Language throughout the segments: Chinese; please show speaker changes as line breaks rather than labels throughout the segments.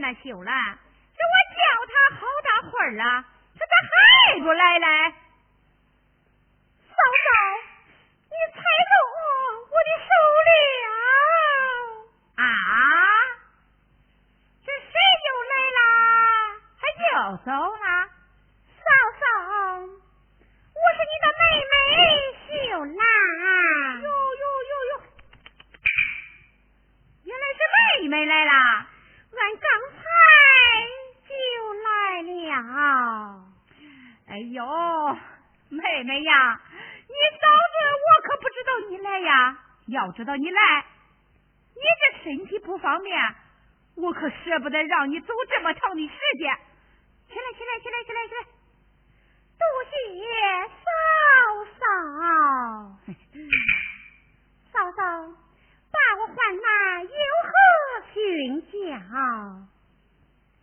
那秀兰，这我叫他好大会儿了，他咋还不来嘞？
嫂嫂，你踩着我的手了
啊！这谁又来啦？还又走啦？
嫂嫂，我是你的妹妹秀兰。
哟哟哟哟，原来是妹妹来了。
俺刚才就来了。
哎呦，妹妹呀，你嫂子我可不知道你来呀。要知道你来，你这身体不方便，我可舍不得让你走这么长的时间。起来，起来，起来，起来，起来！
多谢嫂嫂，嫂嫂把我唤来有何训教？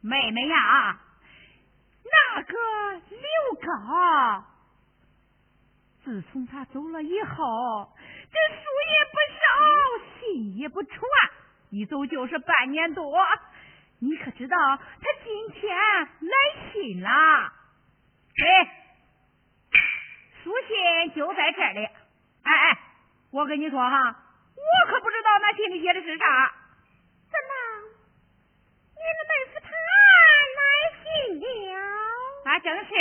妹妹呀，那个刘高，自从他走了以后，这书也不少，信也不传，一走就是半年多。你可知道他今天来信了？哎，书信就在这里。哎哎，我跟你说哈，我可不知道那信里写的是啥。
怎么，你的妹夫他来信了？
啊，正是。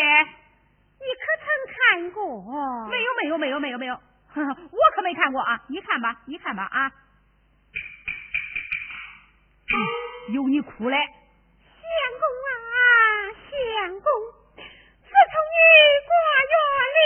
你可曾看过？
没有，没有，没有，没有，没有。我可没看过啊！你看吧，你看吧啊。有你哭嘞，
相公啊，相公，自从你挂月离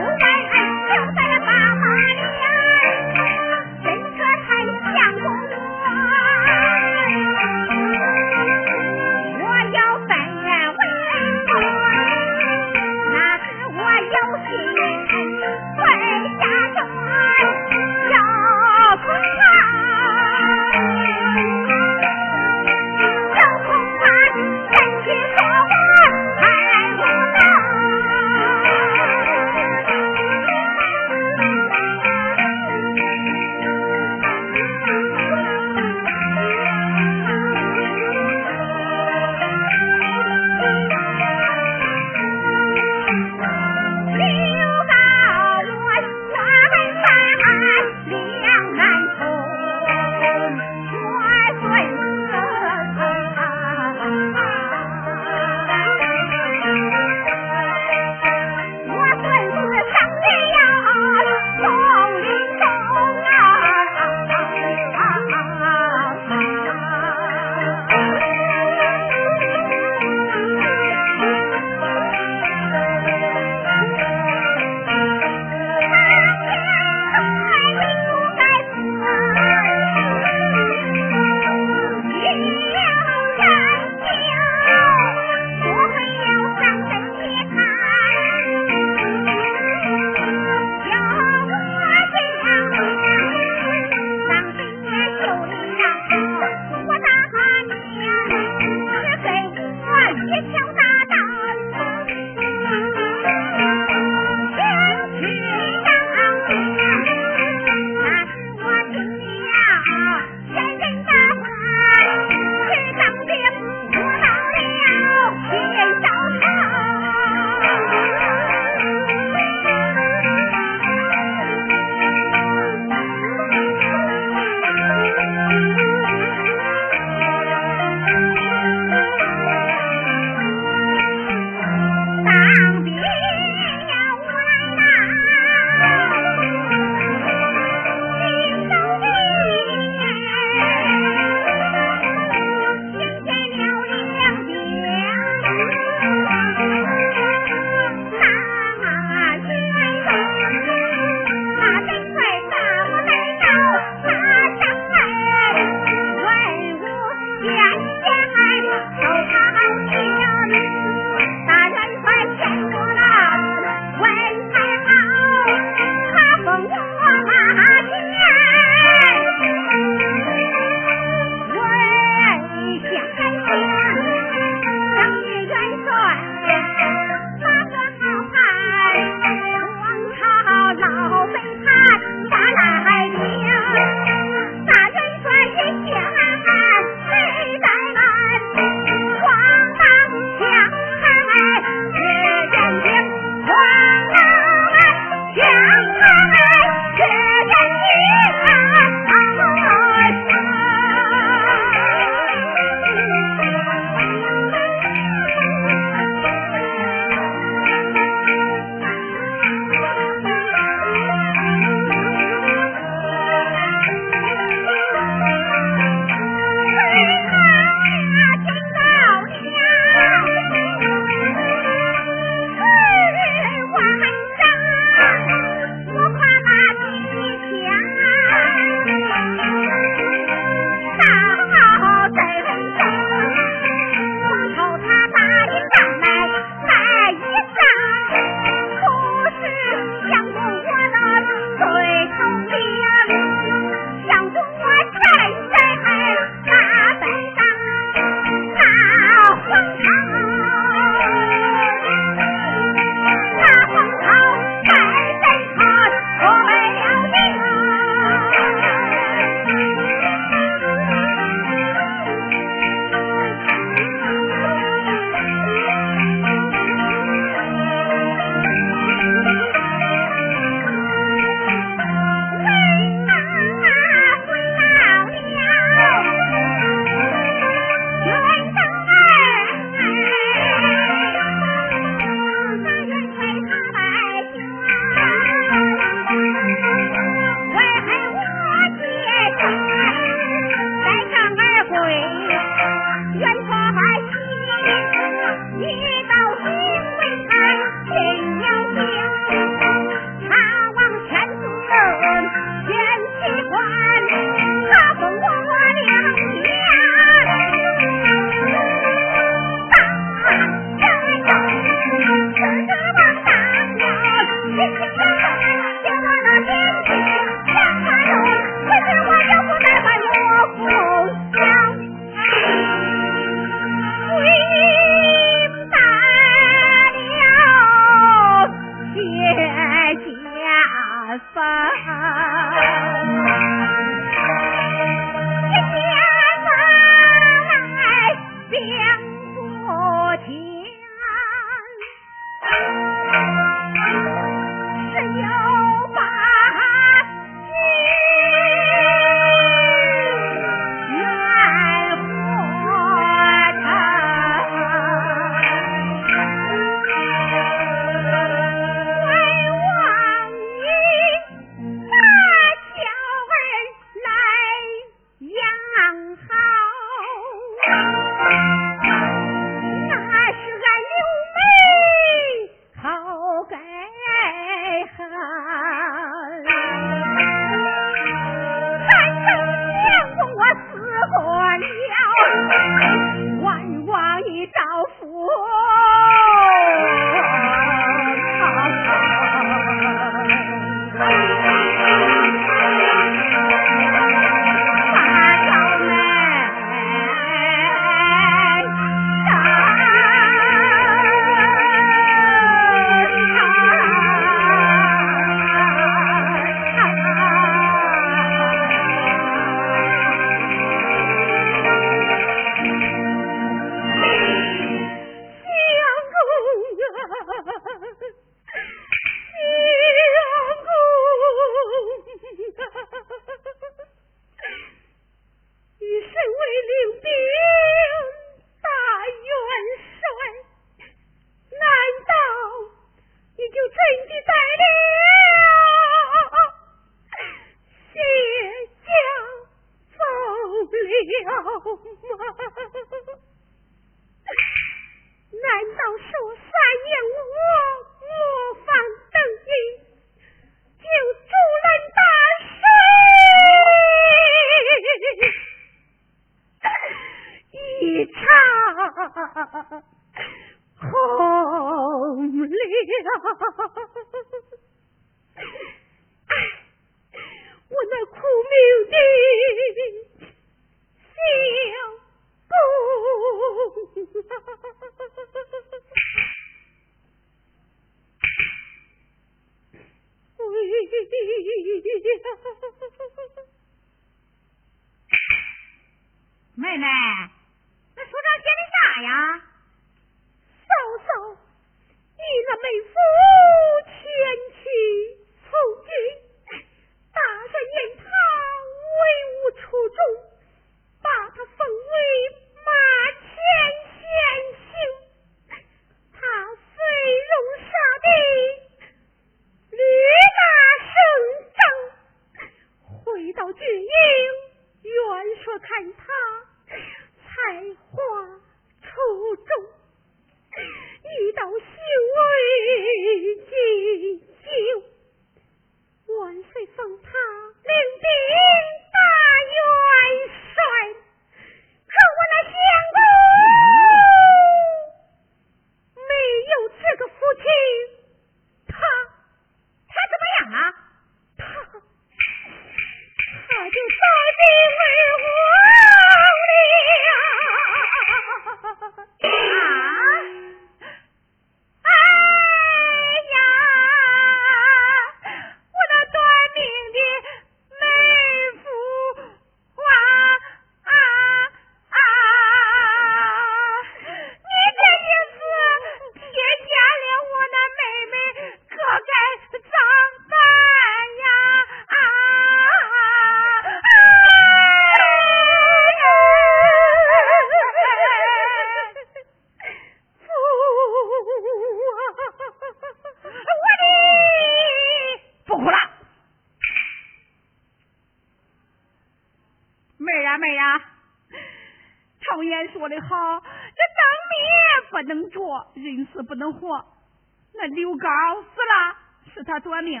他短命。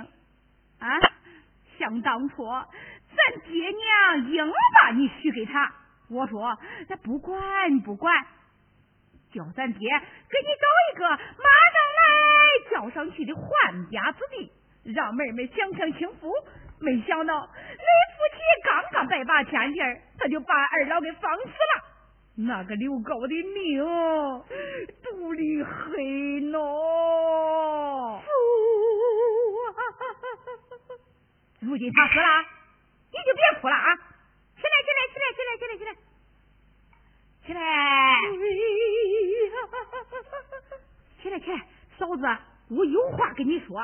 啊？想当初咱爹娘硬把你许给他。我说那不管不
管。叫咱爹给你找一个马上来交上去的换家子弟。让妹妹享享
清福没想到
你夫妻刚刚拜把天
地他就把
二老给放死了。那个刘高的命毒立很了如今他
死了，你就别哭了啊！起来，起来，起来，起来，起来，起来，起来！起来，起来，
嫂
子，我有话跟你说。